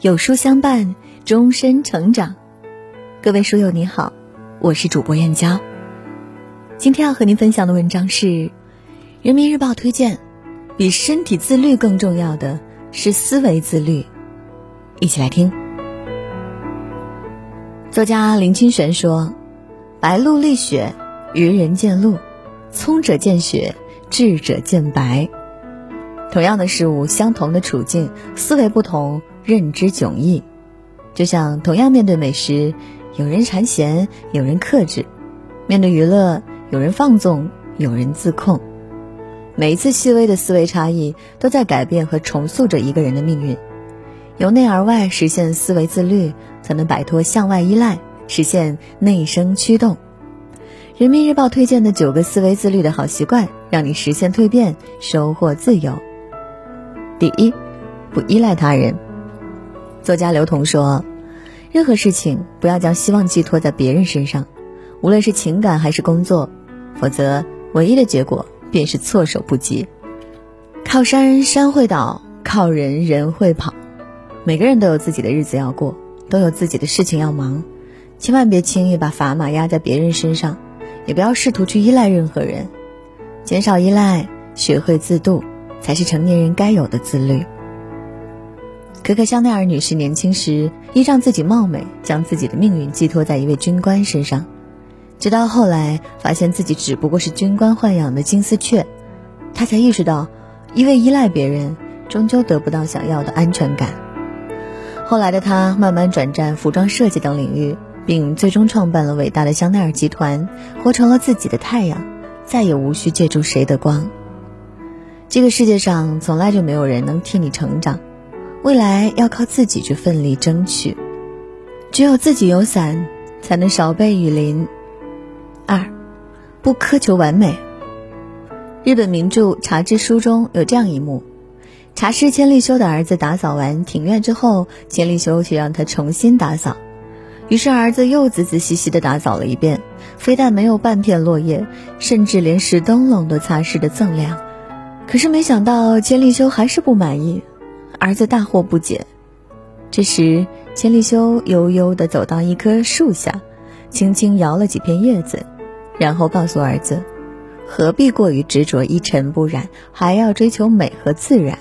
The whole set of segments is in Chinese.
有书相伴，终身成长。各位书友你好，我是主播燕娇。今天要和您分享的文章是《人民日报》推荐：比身体自律更重要的是思维自律。一起来听。作家林清玄说：“白露立雪，愚人见鹿；聪者见雪，智者见白。”同样的事物，相同的处境，思维不同。认知迥异，就像同样面对美食，有人馋咸，有人克制；面对娱乐，有人放纵，有人自控。每一次细微的思维差异，都在改变和重塑着一个人的命运。由内而外实现思维自律，才能摆脱向外依赖，实现内生驱动。人民日报推荐的九个思维自律的好习惯，让你实现蜕变，收获自由。第一，不依赖他人。作家刘同说：“任何事情不要将希望寄托在别人身上，无论是情感还是工作，否则唯一的结果便是措手不及。靠山山会倒，靠人人会跑。每个人都有自己的日子要过，都有自己的事情要忙，千万别轻易把砝码压在别人身上，也不要试图去依赖任何人。减少依赖，学会自渡，才是成年人该有的自律。”可可香奈儿女士年轻时依仗自己貌美，将自己的命运寄托在一位军官身上，直到后来发现自己只不过是军官豢养的金丝雀，她才意识到，一味依赖别人，终究得不到想要的安全感。后来的她慢慢转战服装设计等领域，并最终创办了伟大的香奈儿集团，活成了自己的太阳，再也无需借助谁的光。这个世界上从来就没有人能替你成长。未来要靠自己去奋力争取，只有自己有伞，才能少被雨淋。二，不苛求完美。日本名著《茶之书》中有这样一幕：茶师千利休的儿子打扫完庭院之后，千利休却让他重新打扫。于是儿子又仔仔细细地打扫了一遍，非但没有半片落叶，甚至连石灯笼都擦拭得锃亮。可是没想到千利休还是不满意。儿子大惑不解，这时千利休悠悠地走到一棵树下，轻轻摇了几片叶子，然后告诉儿子：“何必过于执着一尘不染，还要追求美和自然？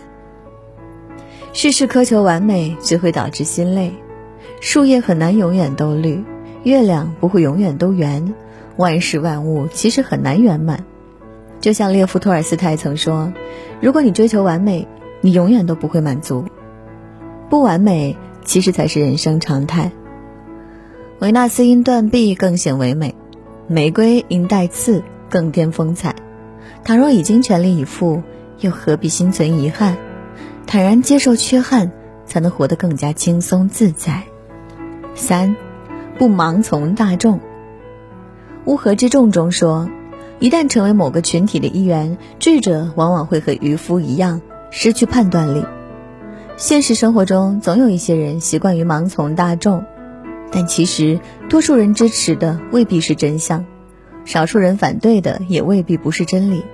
事事苛求完美，只会导致心累。树叶很难永远都绿，月亮不会永远都圆，万事万物其实很难圆满。就像列夫·托尔斯泰曾说：‘如果你追求完美，’”你永远都不会满足，不完美其实才是人生常态。维纳斯因断臂更显唯美，玫瑰因带刺更添风采。倘若已经全力以赴，又何必心存遗憾？坦然接受缺憾，才能活得更加轻松自在。三，不盲从大众。乌合之众中说，一旦成为某个群体的一员，智者往往会和渔夫一样。失去判断力。现实生活中，总有一些人习惯于盲从大众，但其实多数人支持的未必是真相，少数人反对的也未必不是真理。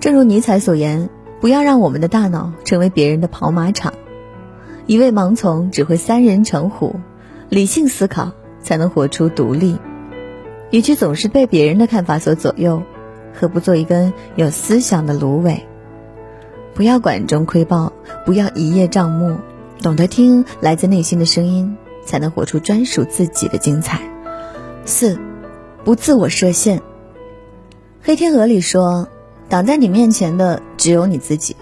正如尼采所言：“不要让我们的大脑成为别人的跑马场。”一味盲从只会三人成虎，理性思考才能活出独立。与其总是被别人的看法所左右，何不做一根有思想的芦苇？不要管中窥豹，不要一叶障目，懂得听来自内心的声音，才能活出专属自己的精彩。四，不自我设限。《黑天鹅》里说：“挡在你面前的只有你自己。”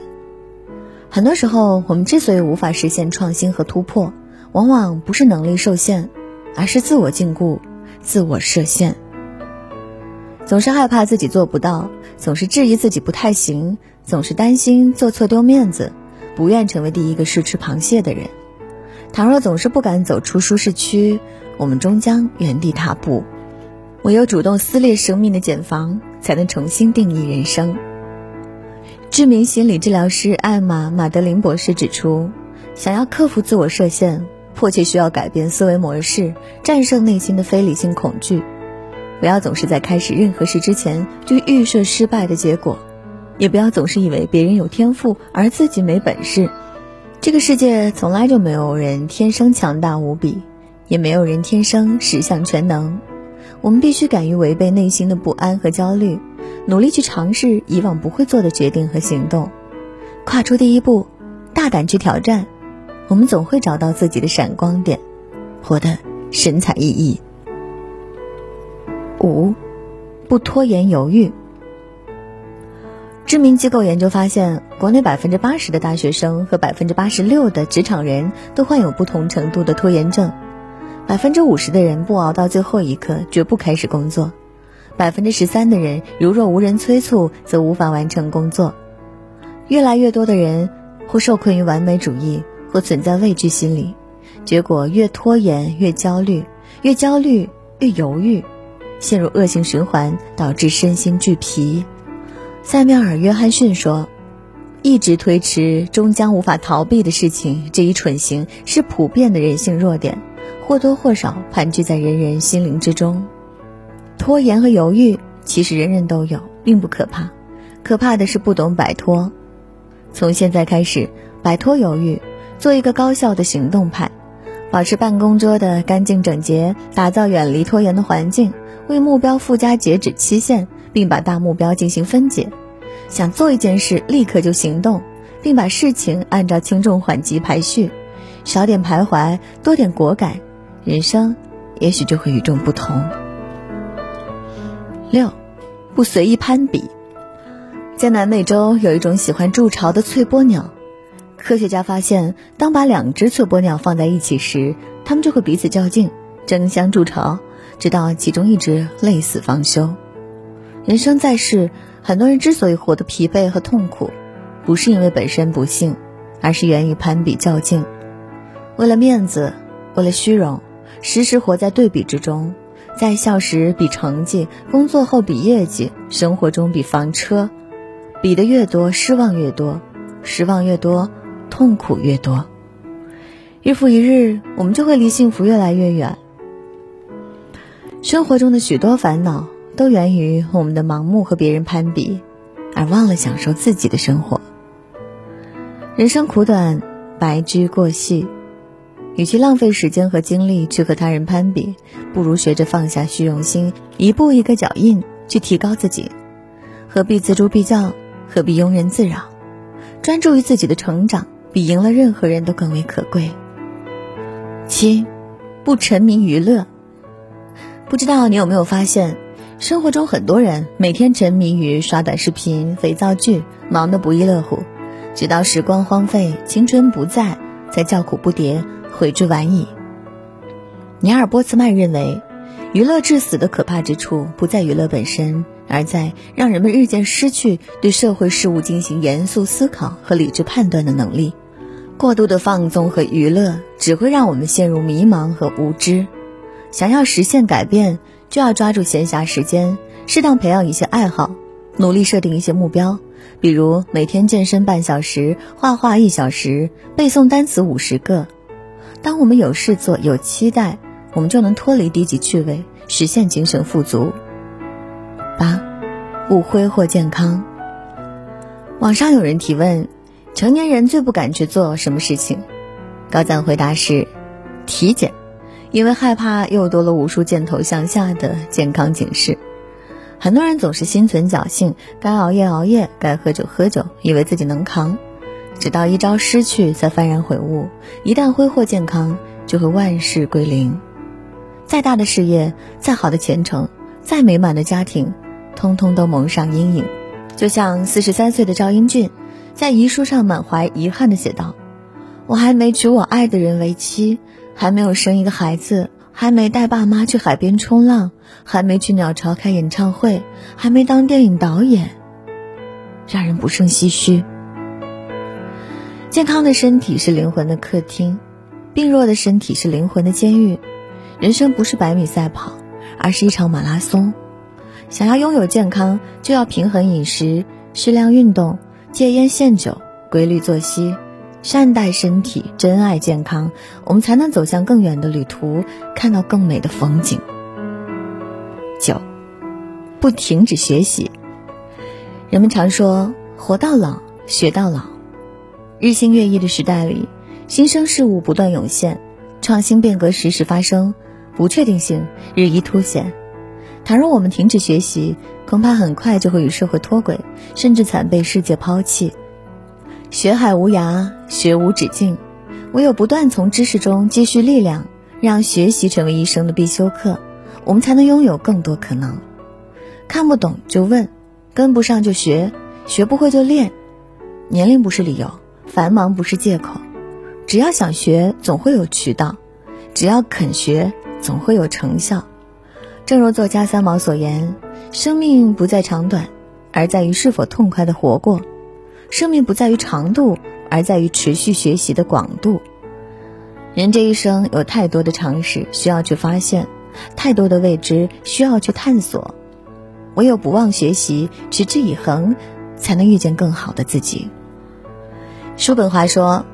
很多时候，我们之所以无法实现创新和突破，往往不是能力受限，而是自我禁锢、自我设限。总是害怕自己做不到，总是质疑自己不太行。总是担心做错丢面子，不愿成为第一个试吃螃蟹的人。倘若总是不敢走出舒适区，我们终将原地踏步。唯有主动撕裂生命的茧房，才能重新定义人生。知名心理治疗师艾玛·马德琳博士指出，想要克服自我设限，迫切需要改变思维模式，战胜内心的非理性恐惧。不要总是在开始任何事之前就预设失败的结果。也不要总是以为别人有天赋而自己没本事，这个世界从来就没有人天生强大无比，也没有人天生十项全能。我们必须敢于违背内心的不安和焦虑，努力去尝试以往不会做的决定和行动，跨出第一步，大胆去挑战，我们总会找到自己的闪光点，活得神采奕奕。五，不拖延犹豫。知名机构研究发现，国内百分之八十的大学生和百分之八十六的职场人都患有不同程度的拖延症。百分之五十的人不熬到最后一刻绝不开始工作，百分之十三的人如若无人催促则无法完成工作。越来越多的人或受困于完美主义，或存在畏惧心理，结果越拖延越焦虑，越焦虑越犹豫，陷入恶性循环，导致身心俱疲。塞缪尔·约翰逊说：“一直推迟终将无法逃避的事情，这一蠢行是普遍的人性弱点。”或多或少盘踞在人人心灵之中，拖延和犹豫其实人人都有，并不可怕，可怕的是不懂摆脱。从现在开始，摆脱犹豫，做一个高效的行动派，保持办公桌的干净整洁，打造远离拖延的环境，为目标附加截止期限，并把大目标进行分解。想做一件事，立刻就行动，并把事情按照轻重缓急排序，少点徘徊，多点果敢。人生，也许就会与众不同。六，不随意攀比。在南美洲有一种喜欢筑巢的翠波鸟，科学家发现，当把两只翠波鸟放在一起时，它们就会彼此较劲，争相筑巢，直到其中一只累死方休。人生在世，很多人之所以活得疲惫和痛苦，不是因为本身不幸，而是源于攀比较劲，为了面子，为了虚荣。时时活在对比之中，在校时比成绩，工作后比业绩，生活中比房车，比的越多，失望越多，失望越多，痛苦越多。日复一日，我们就会离幸福越来越远。生活中的许多烦恼都源于我们的盲目和别人攀比，而忘了享受自己的生活。人生苦短，白驹过隙。与其浪费时间和精力去和他人攀比，不如学着放下虚荣心，一步一个脚印去提高自己。何必锱铢必较？何必庸人自扰？专注于自己的成长，比赢了任何人都更为可贵。七，不沉迷娱乐。不知道你有没有发现，生活中很多人每天沉迷于刷短视频、肥皂剧，忙得不亦乐乎，直到时光荒废、青春不在，才叫苦不迭。悔之晚矣。尼尔·波茨曼认为，娱乐致死的可怕之处不在娱乐本身，而在让人们日渐失去对社会事物进行严肃思考和理智判断的能力。过度的放纵和娱乐只会让我们陷入迷茫和无知。想要实现改变，就要抓住闲暇时间，适当培养一些爱好，努力设定一些目标，比如每天健身半小时，画画一小时，背诵单词五十个。当我们有事做、有期待，我们就能脱离低级趣味，实现精神富足。八，不挥霍健康。网上有人提问：成年人最不敢去做什么事情？高赞回答是：体检，因为害怕又多了无数箭头向下的健康警示。很多人总是心存侥幸，该熬夜熬夜，该喝酒喝酒，以为自己能扛。直到一朝失去，才幡然悔悟。一旦挥霍健康，就会万事归零。再大的事业，再好的前程，再美满的家庭，通通都蒙上阴影。就像四十三岁的赵英俊，在遗书上满怀遗憾地写道：“我还没娶我爱的人为妻，还没有生一个孩子，还没带爸妈去海边冲浪，还没去鸟巢开演唱会，还没当电影导演，让人不胜唏嘘。”健康的身体是灵魂的客厅，病弱的身体是灵魂的监狱。人生不是百米赛跑，而是一场马拉松。想要拥有健康，就要平衡饮食、适量运动、戒烟限酒、规律作息，善待身体，珍爱健康，我们才能走向更远的旅途，看到更美的风景。九，不停止学习。人们常说“活到老，学到老”。日新月异的时代里，新生事物不断涌现，创新变革时时发生，不确定性日益凸显。倘若我们停止学习，恐怕很快就会与社会脱轨，甚至惨被世界抛弃。学海无涯，学无止境，唯有不断从知识中积蓄力量，让学习成为一生的必修课，我们才能拥有更多可能。看不懂就问，跟不上就学，学不会就练。年龄不是理由，繁忙不是借口。只要想学，总会有渠道；只要肯学，总会有成效。正如作家三毛所言：“生命不在长短，而在于是否痛快的活过；生命不在于长度，而在于持续学习的广度。”人这一生有太多的常识需要去发现，太多的未知需要去探索。唯有不忘学习，持之以恒，才能遇见更好的自己。叔本华说：“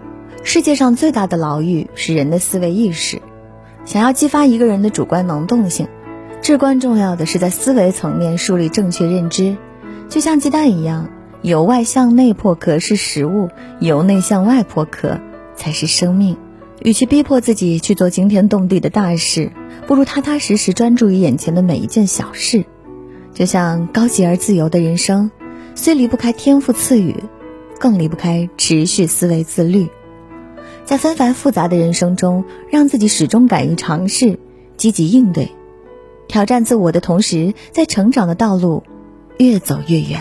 世界上最大的牢狱是人的思维意识。想要激发一个人的主观能动性。”至关重要的是在思维层面树立正确认知，就像鸡蛋一样，由外向内破壳是食物，由内向外破壳才是生命。与其逼迫自己去做惊天动地的大事，不如踏踏实实专注于眼前的每一件小事。就像高级而自由的人生，虽离不开天赋赐予，更离不开持续思维自律。在纷繁复杂的人生中，让自己始终敢于尝试，积极应对。挑战自我的同时，在成长的道路越走越远。